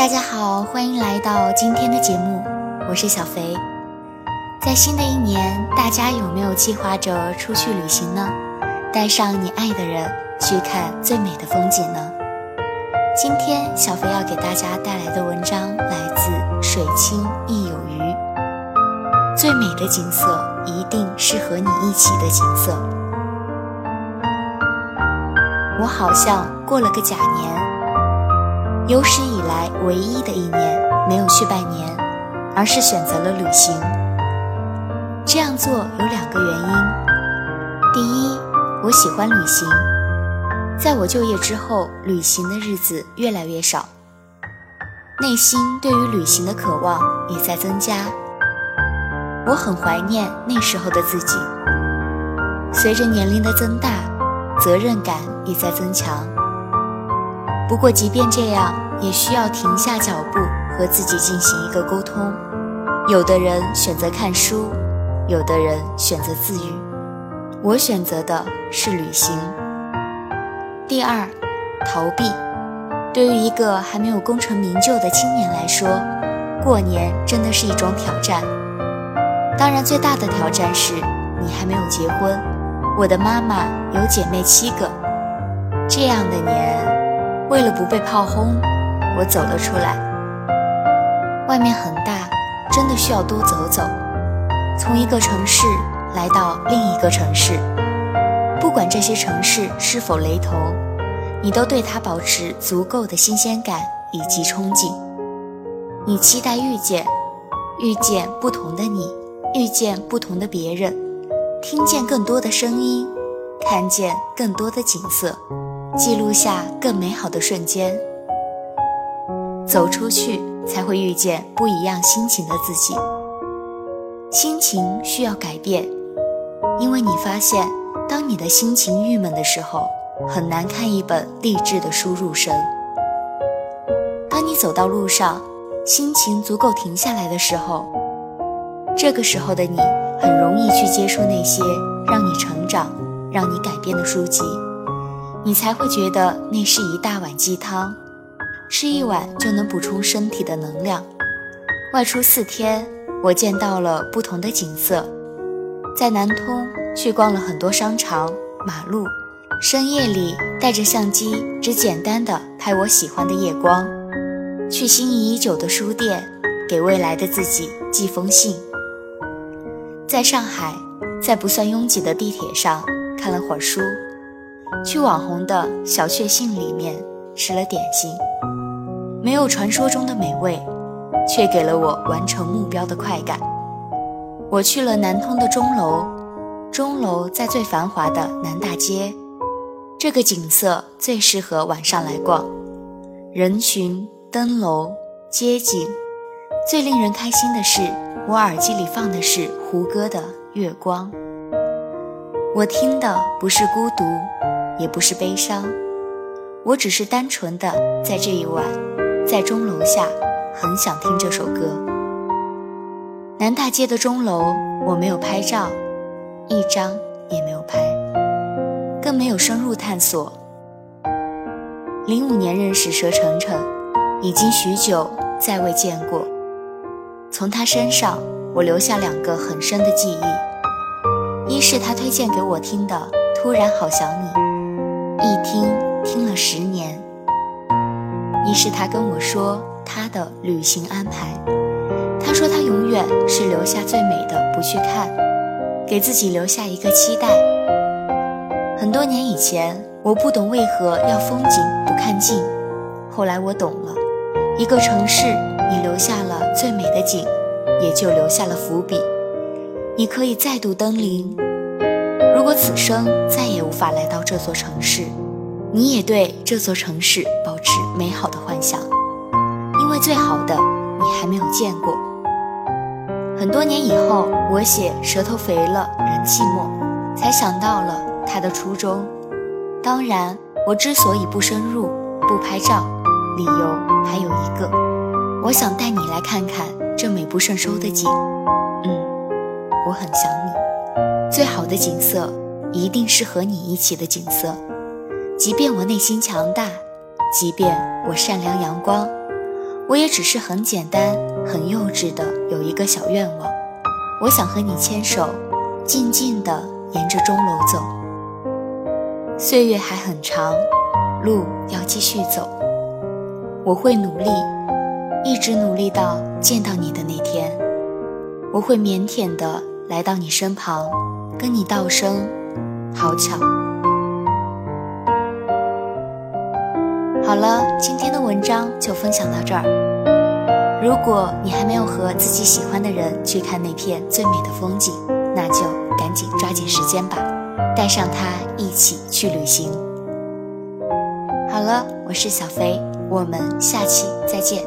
大家好，欢迎来到今天的节目，我是小肥。在新的一年，大家有没有计划着出去旅行呢？带上你爱的人去看最美的风景呢？今天小肥要给大家带来的文章来自水清亦有鱼。最美的景色一定是和你一起的景色。我好像过了个假年，有史来唯一的一年没有去拜年，而是选择了旅行。这样做有两个原因：第一，我喜欢旅行。在我就业之后，旅行的日子越来越少，内心对于旅行的渴望也在增加。我很怀念那时候的自己。随着年龄的增大，责任感也在增强。不过，即便这样，也需要停下脚步和自己进行一个沟通。有的人选择看书，有的人选择自愈，我选择的是旅行。第二，逃避。对于一个还没有功成名就的青年来说，过年真的是一种挑战。当然，最大的挑战是你还没有结婚。我的妈妈有姐妹七个，这样的年，为了不被炮轰，我走了出来。外面很大，真的需要多走走，从一个城市来到另一个城市。不管这些城市是否雷同，你都对它保持足够的新鲜感以及憧憬。你期待遇见，遇见不同的你，遇见不同的别人，听见更多的声音，看见更多的景色，记录下更美好的瞬间。走出去，才会遇见不一样心情的自己。心情需要改变，因为你发现。当你的心情郁闷的时候，很难看一本励志的书入神。当你走到路上，心情足够停下来的时候，这个时候的你很容易去接触那些让你成长、让你改变的书籍，你才会觉得那是一大碗鸡汤，吃一碗就能补充身体的能量。外出四天，我见到了不同的景色，在南通。去逛了很多商场、马路，深夜里带着相机，只简单的拍我喜欢的夜光。去心仪已久的书店，给未来的自己寄封信。在上海，在不算拥挤的地铁上看了会儿书，去网红的小确幸里面吃了点心。没有传说中的美味，却给了我完成目标的快感。我去了南通的钟楼。钟楼在最繁华的南大街，这个景色最适合晚上来逛。人群、灯楼、街景，最令人开心的是，我耳机里放的是胡歌的《月光》。我听的不是孤独，也不是悲伤，我只是单纯的在这一晚，在钟楼下，很想听这首歌。南大街的钟楼，我没有拍照。一张也没有拍，更没有深入探索。零五年认识佘成成，已经许久再未见过。从他身上，我留下两个很深的记忆：一是他推荐给我听的《突然好想你》，一听听了十年；一是他跟我说他的旅行安排，他说他永远是留下最美的不去看。给自己留下一个期待。很多年以前，我不懂为何要风景不看景，后来我懂了。一个城市，你留下了最美的景，也就留下了伏笔。你可以再度登临。如果此生再也无法来到这座城市，你也对这座城市保持美好的幻想，因为最好的你还没有见过。很多年以后，我写舌头肥了，人寂寞，才想到了他的初衷。当然，我之所以不深入、不拍照，理由还有一个，我想带你来看看这美不胜收的景。嗯，我很想你。最好的景色，一定是和你一起的景色。即便我内心强大，即便我善良阳光，我也只是很简单、很幼稚的有一个小愿望，我想和你牵手，静静地沿着钟楼走。岁月还很长，路要继续走。我会努力，一直努力到见到你的那天。我会腼腆地来到你身旁，跟你道声好巧。好了，今天的文章就分享到这儿。如果你还没有和自己喜欢的人去看那片最美的风景，那就赶紧抓紧时间吧，带上他一起去旅行。好了，我是小飞，我们下期再见。